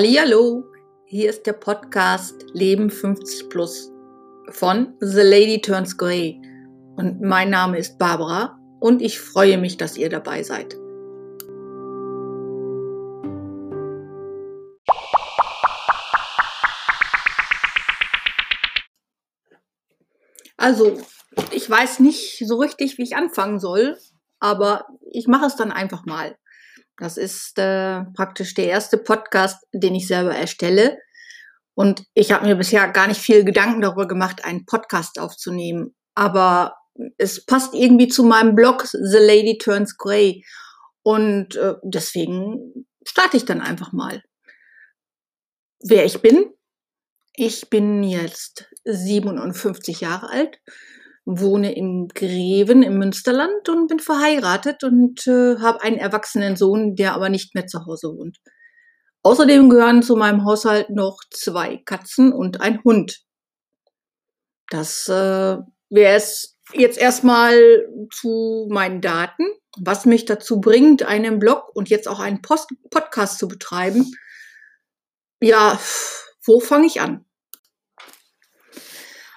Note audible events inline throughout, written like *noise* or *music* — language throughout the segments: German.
Hallo, hier ist der Podcast Leben 50 Plus von The Lady Turns Grey und mein Name ist Barbara und ich freue mich, dass ihr dabei seid. Also, ich weiß nicht so richtig, wie ich anfangen soll, aber ich mache es dann einfach mal. Das ist äh, praktisch der erste Podcast, den ich selber erstelle. Und ich habe mir bisher gar nicht viel Gedanken darüber gemacht, einen Podcast aufzunehmen. Aber es passt irgendwie zu meinem Blog The Lady Turns Grey. Und äh, deswegen starte ich dann einfach mal. Wer ich bin? Ich bin jetzt 57 Jahre alt wohne in Greven im Münsterland und bin verheiratet und äh, habe einen erwachsenen Sohn, der aber nicht mehr zu Hause wohnt. Außerdem gehören zu meinem Haushalt noch zwei Katzen und ein Hund. Das äh, wäre es jetzt erstmal zu meinen Daten, was mich dazu bringt, einen Blog und jetzt auch einen Post Podcast zu betreiben. Ja, wo fange ich an?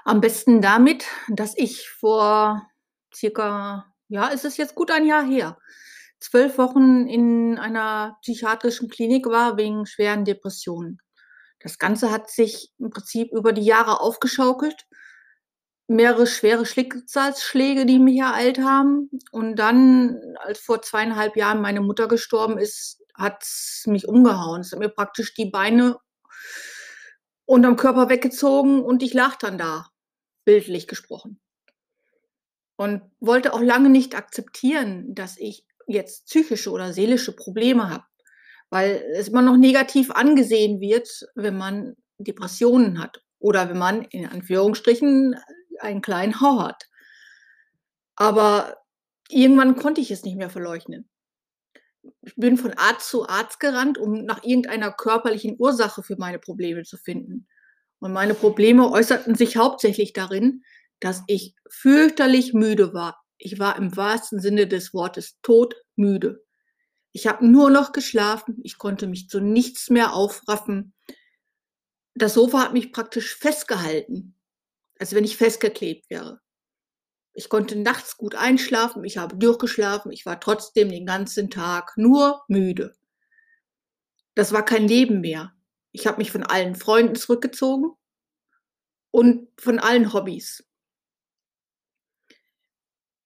Am besten damit, dass ich vor circa, ja, ist es jetzt gut ein Jahr her, zwölf Wochen in einer psychiatrischen Klinik war wegen schweren Depressionen. Das Ganze hat sich im Prinzip über die Jahre aufgeschaukelt. Mehrere schwere Schicksalsschläge, die mich ereilt haben. Und dann, als vor zweieinhalb Jahren meine Mutter gestorben ist, hat es mich umgehauen. Es hat mir praktisch die Beine unterm Körper weggezogen und ich lag dann da bildlich gesprochen. Und wollte auch lange nicht akzeptieren, dass ich jetzt psychische oder seelische Probleme habe, weil es immer noch negativ angesehen wird, wenn man Depressionen hat oder wenn man in Anführungsstrichen einen kleinen Hau hat. Aber irgendwann konnte ich es nicht mehr verleugnen. Ich bin von Arzt zu Arzt gerannt, um nach irgendeiner körperlichen Ursache für meine Probleme zu finden. Und meine Probleme äußerten sich hauptsächlich darin, dass ich fürchterlich müde war. Ich war im wahrsten Sinne des Wortes todmüde. Ich habe nur noch geschlafen, ich konnte mich zu nichts mehr aufraffen. Das Sofa hat mich praktisch festgehalten, als wenn ich festgeklebt wäre. Ich konnte nachts gut einschlafen, ich habe durchgeschlafen, ich war trotzdem den ganzen Tag nur müde. Das war kein Leben mehr. Ich habe mich von allen Freunden zurückgezogen und von allen Hobbys.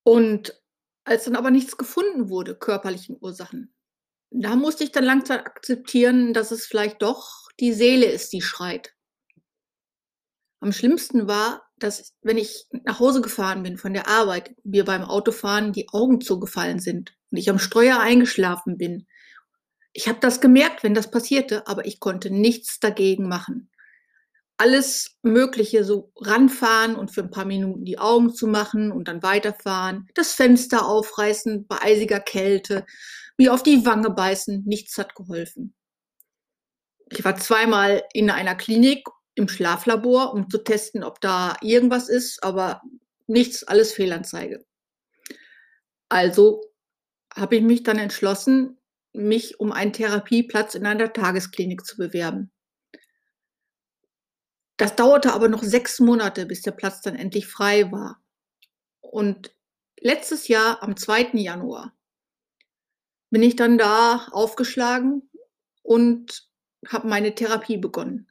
Und als dann aber nichts gefunden wurde, körperlichen Ursachen, da musste ich dann langsam akzeptieren, dass es vielleicht doch die Seele ist, die schreit. Am schlimmsten war, dass wenn ich nach Hause gefahren bin von der Arbeit, mir beim Autofahren die Augen zugefallen sind und ich am Steuer eingeschlafen bin ich habe das gemerkt, wenn das passierte, aber ich konnte nichts dagegen machen. Alles Mögliche, so ranfahren und für ein paar Minuten die Augen zu machen und dann weiterfahren, das Fenster aufreißen bei eisiger Kälte, mir auf die Wange beißen, nichts hat geholfen. Ich war zweimal in einer Klinik im Schlaflabor, um zu testen, ob da irgendwas ist, aber nichts, alles Fehlanzeige. Also habe ich mich dann entschlossen, mich um einen Therapieplatz in einer Tagesklinik zu bewerben. Das dauerte aber noch sechs Monate, bis der Platz dann endlich frei war. Und letztes Jahr, am 2. Januar, bin ich dann da aufgeschlagen und habe meine Therapie begonnen.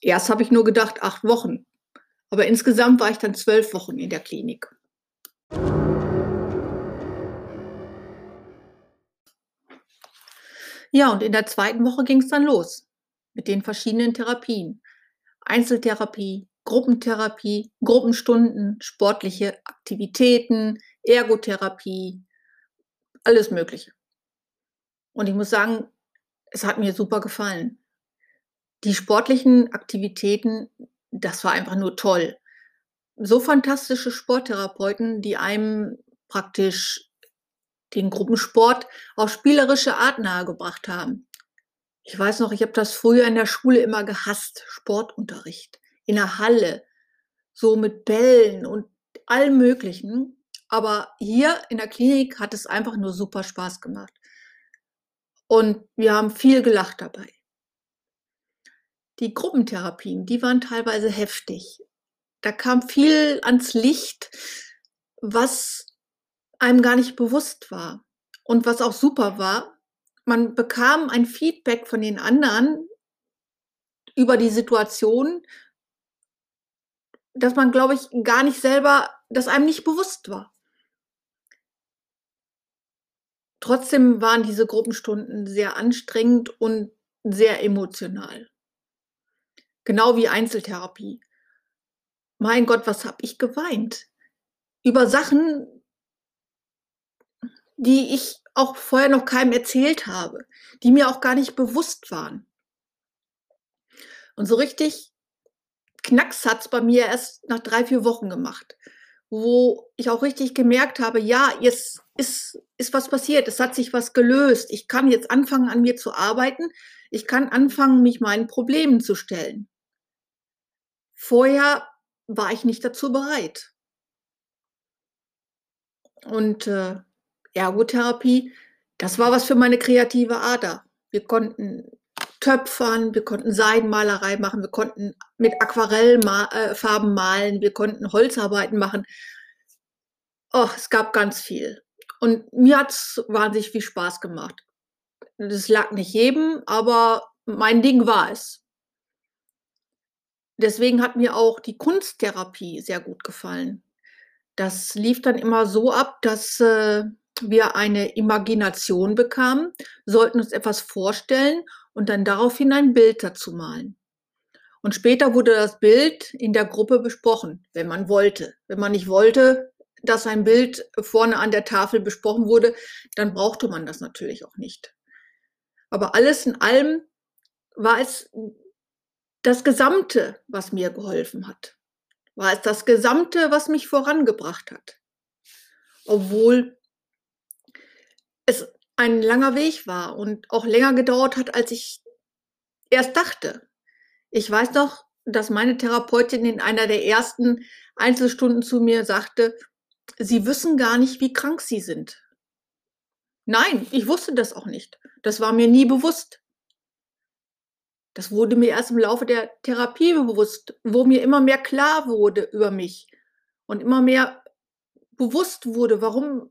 Erst habe ich nur gedacht, acht Wochen. Aber insgesamt war ich dann zwölf Wochen in der Klinik. Ja, und in der zweiten Woche ging es dann los mit den verschiedenen Therapien. Einzeltherapie, Gruppentherapie, Gruppenstunden, sportliche Aktivitäten, Ergotherapie, alles Mögliche. Und ich muss sagen, es hat mir super gefallen. Die sportlichen Aktivitäten, das war einfach nur toll. So fantastische Sporttherapeuten, die einem praktisch den Gruppensport auf spielerische Art nahegebracht haben. Ich weiß noch, ich habe das früher in der Schule immer gehasst, Sportunterricht, in der Halle, so mit Bällen und allem Möglichen. Aber hier in der Klinik hat es einfach nur super Spaß gemacht. Und wir haben viel gelacht dabei. Die Gruppentherapien, die waren teilweise heftig. Da kam viel ans Licht, was einem gar nicht bewusst war. Und was auch super war, man bekam ein Feedback von den anderen über die Situation, dass man, glaube ich, gar nicht selber, dass einem nicht bewusst war. Trotzdem waren diese Gruppenstunden sehr anstrengend und sehr emotional. Genau wie Einzeltherapie. Mein Gott, was habe ich geweint? Über Sachen, die ich auch vorher noch keinem erzählt habe, die mir auch gar nicht bewusst waren. Und so richtig Knacks hat es bei mir erst nach drei, vier Wochen gemacht, wo ich auch richtig gemerkt habe, ja, jetzt ist, ist was passiert, es hat sich was gelöst. Ich kann jetzt anfangen, an mir zu arbeiten. Ich kann anfangen, mich meinen Problemen zu stellen. Vorher war ich nicht dazu bereit. Und äh, Ergotherapie, das war was für meine kreative Ader. Wir konnten töpfern, wir konnten Seidenmalerei machen, wir konnten mit Aquarellfarben äh, malen, wir konnten Holzarbeiten machen. Oh, es gab ganz viel. Und mir hat es wahnsinnig viel Spaß gemacht. Das lag nicht jedem, aber mein Ding war es. Deswegen hat mir auch die Kunsttherapie sehr gut gefallen. Das lief dann immer so ab, dass äh, wir eine Imagination bekamen, sollten uns etwas vorstellen und dann daraufhin ein Bild dazu malen. Und später wurde das Bild in der Gruppe besprochen, wenn man wollte. Wenn man nicht wollte, dass ein Bild vorne an der Tafel besprochen wurde, dann brauchte man das natürlich auch nicht. Aber alles in allem war es das Gesamte, was mir geholfen hat. War es das Gesamte, was mich vorangebracht hat. Obwohl es ein langer Weg war und auch länger gedauert hat, als ich erst dachte. Ich weiß noch, dass meine Therapeutin in einer der ersten Einzelstunden zu mir sagte, Sie wissen gar nicht, wie krank Sie sind. Nein, ich wusste das auch nicht. Das war mir nie bewusst. Das wurde mir erst im Laufe der Therapie bewusst, wo mir immer mehr klar wurde über mich und immer mehr bewusst wurde, warum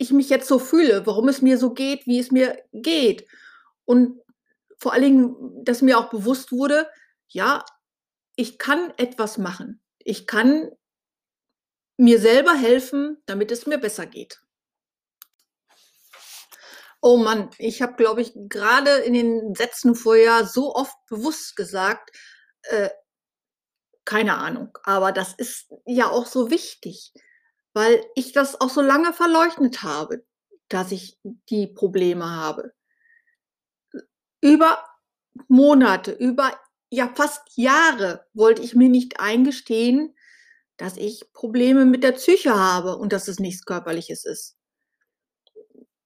ich mich jetzt so fühle, warum es mir so geht, wie es mir geht. Und vor allen Dingen, dass mir auch bewusst wurde, ja, ich kann etwas machen. Ich kann mir selber helfen, damit es mir besser geht. Oh Mann, ich habe, glaube ich, gerade in den Sätzen vorher so oft bewusst gesagt, äh, keine Ahnung, aber das ist ja auch so wichtig weil ich das auch so lange verleugnet habe, dass ich die Probleme habe. Über Monate, über ja fast Jahre wollte ich mir nicht eingestehen, dass ich Probleme mit der Psyche habe und dass es nichts Körperliches ist.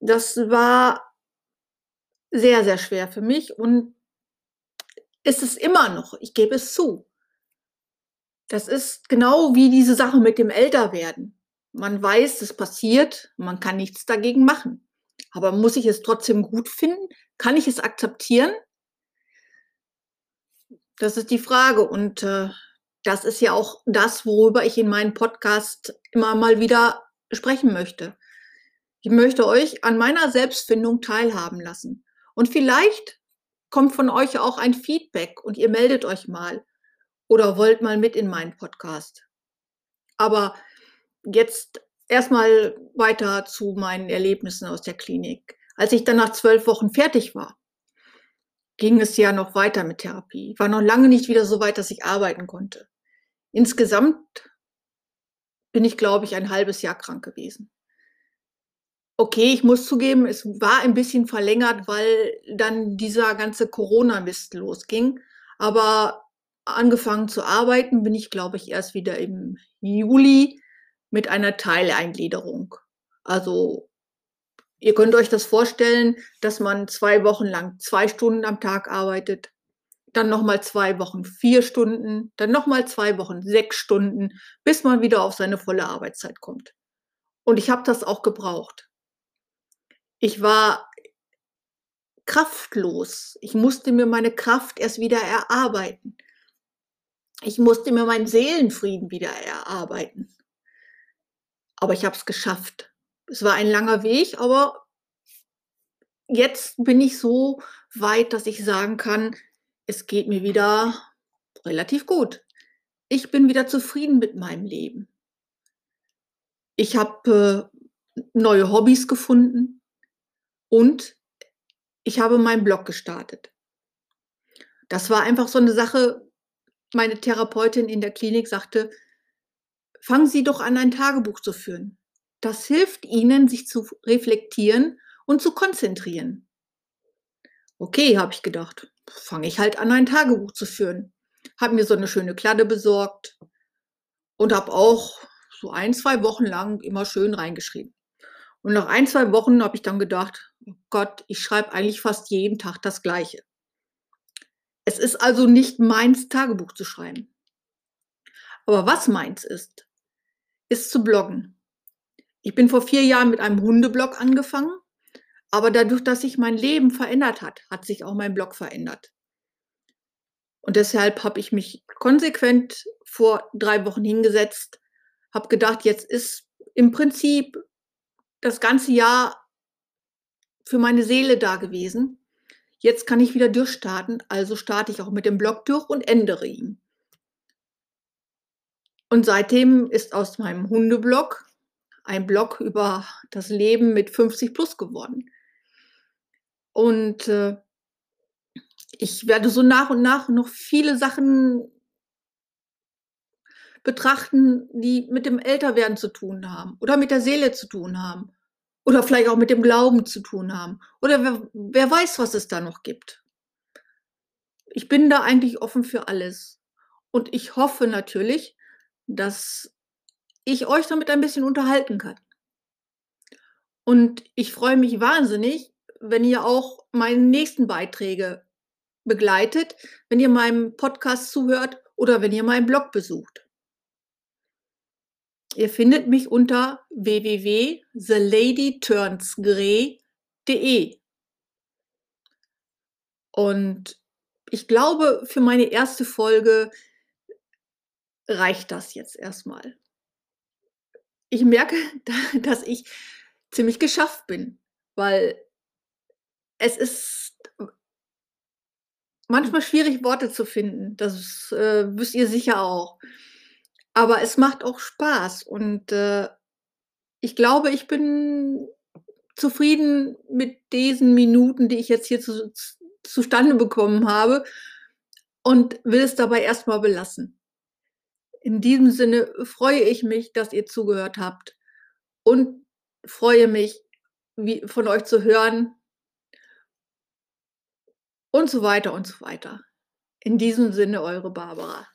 Das war sehr, sehr schwer für mich und ist es immer noch. Ich gebe es zu. Das ist genau wie diese Sache mit dem Älterwerden. Man weiß, es passiert, man kann nichts dagegen machen. Aber muss ich es trotzdem gut finden? Kann ich es akzeptieren? Das ist die Frage. Und äh, das ist ja auch das, worüber ich in meinem Podcast immer mal wieder sprechen möchte. Ich möchte euch an meiner Selbstfindung teilhaben lassen. Und vielleicht kommt von euch auch ein Feedback und ihr meldet euch mal oder wollt mal mit in meinen Podcast. Aber jetzt erstmal weiter zu meinen Erlebnissen aus der Klinik. Als ich dann nach zwölf Wochen fertig war, ging es ja noch weiter mit Therapie. Ich war noch lange nicht wieder so weit, dass ich arbeiten konnte. Insgesamt bin ich, glaube ich, ein halbes Jahr krank gewesen. Okay, ich muss zugeben, es war ein bisschen verlängert, weil dann dieser ganze Corona-Mist losging. Aber angefangen zu arbeiten bin ich, glaube ich, erst wieder im Juli mit einer Teileingliederung. Also ihr könnt euch das vorstellen, dass man zwei Wochen lang zwei Stunden am Tag arbeitet, dann nochmal zwei Wochen vier Stunden, dann nochmal zwei Wochen sechs Stunden, bis man wieder auf seine volle Arbeitszeit kommt. Und ich habe das auch gebraucht. Ich war kraftlos. Ich musste mir meine Kraft erst wieder erarbeiten. Ich musste mir meinen Seelenfrieden wieder erarbeiten. Aber ich habe es geschafft. Es war ein langer Weg, aber jetzt bin ich so weit, dass ich sagen kann, es geht mir wieder relativ gut. Ich bin wieder zufrieden mit meinem Leben. Ich habe äh, neue Hobbys gefunden und ich habe meinen Blog gestartet. Das war einfach so eine Sache. Meine Therapeutin in der Klinik sagte, fangen Sie doch an, ein Tagebuch zu führen. Das hilft Ihnen, sich zu reflektieren und zu konzentrieren. Okay, habe ich gedacht, fange ich halt an, ein Tagebuch zu führen. Habe mir so eine schöne Kladde besorgt und habe auch so ein, zwei Wochen lang immer schön reingeschrieben. Und nach ein, zwei Wochen habe ich dann gedacht, oh Gott, ich schreibe eigentlich fast jeden Tag das Gleiche. Es ist also nicht meins, Tagebuch zu schreiben. Aber was meins ist, ist zu bloggen. Ich bin vor vier Jahren mit einem Hundeblog angefangen aber dadurch, dass sich mein Leben verändert hat, hat sich auch mein Blog verändert. Und deshalb habe ich mich konsequent vor drei Wochen hingesetzt, habe gedacht, jetzt ist im Prinzip das ganze Jahr für meine Seele da gewesen. Jetzt kann ich wieder durchstarten, also starte ich auch mit dem Blog durch und ändere ihn. Und seitdem ist aus meinem Hundeblog ein Blog über das Leben mit 50 plus geworden. Und äh, ich werde so nach und nach noch viele Sachen betrachten, die mit dem Älterwerden zu tun haben oder mit der Seele zu tun haben oder vielleicht auch mit dem Glauben zu tun haben oder wer, wer weiß, was es da noch gibt. Ich bin da eigentlich offen für alles und ich hoffe natürlich, dass ich euch damit ein bisschen unterhalten kann. Und ich freue mich wahnsinnig, wenn ihr auch meine nächsten Beiträge begleitet, wenn ihr meinem Podcast zuhört oder wenn ihr meinen Blog besucht. Ihr findet mich unter www.theladyturnsgrey.de. Und ich glaube, für meine erste Folge reicht das jetzt erstmal. Ich merke, *laughs* dass ich ziemlich geschafft bin, weil es ist manchmal schwierig, Worte zu finden. Das äh, wisst ihr sicher auch. Aber es macht auch Spaß und äh, ich glaube, ich bin zufrieden mit diesen Minuten, die ich jetzt hier zu, zustande bekommen habe und will es dabei erstmal belassen. In diesem Sinne freue ich mich, dass ihr zugehört habt und freue mich, wie, von euch zu hören, und so weiter und so weiter. In diesem Sinne, eure Barbara.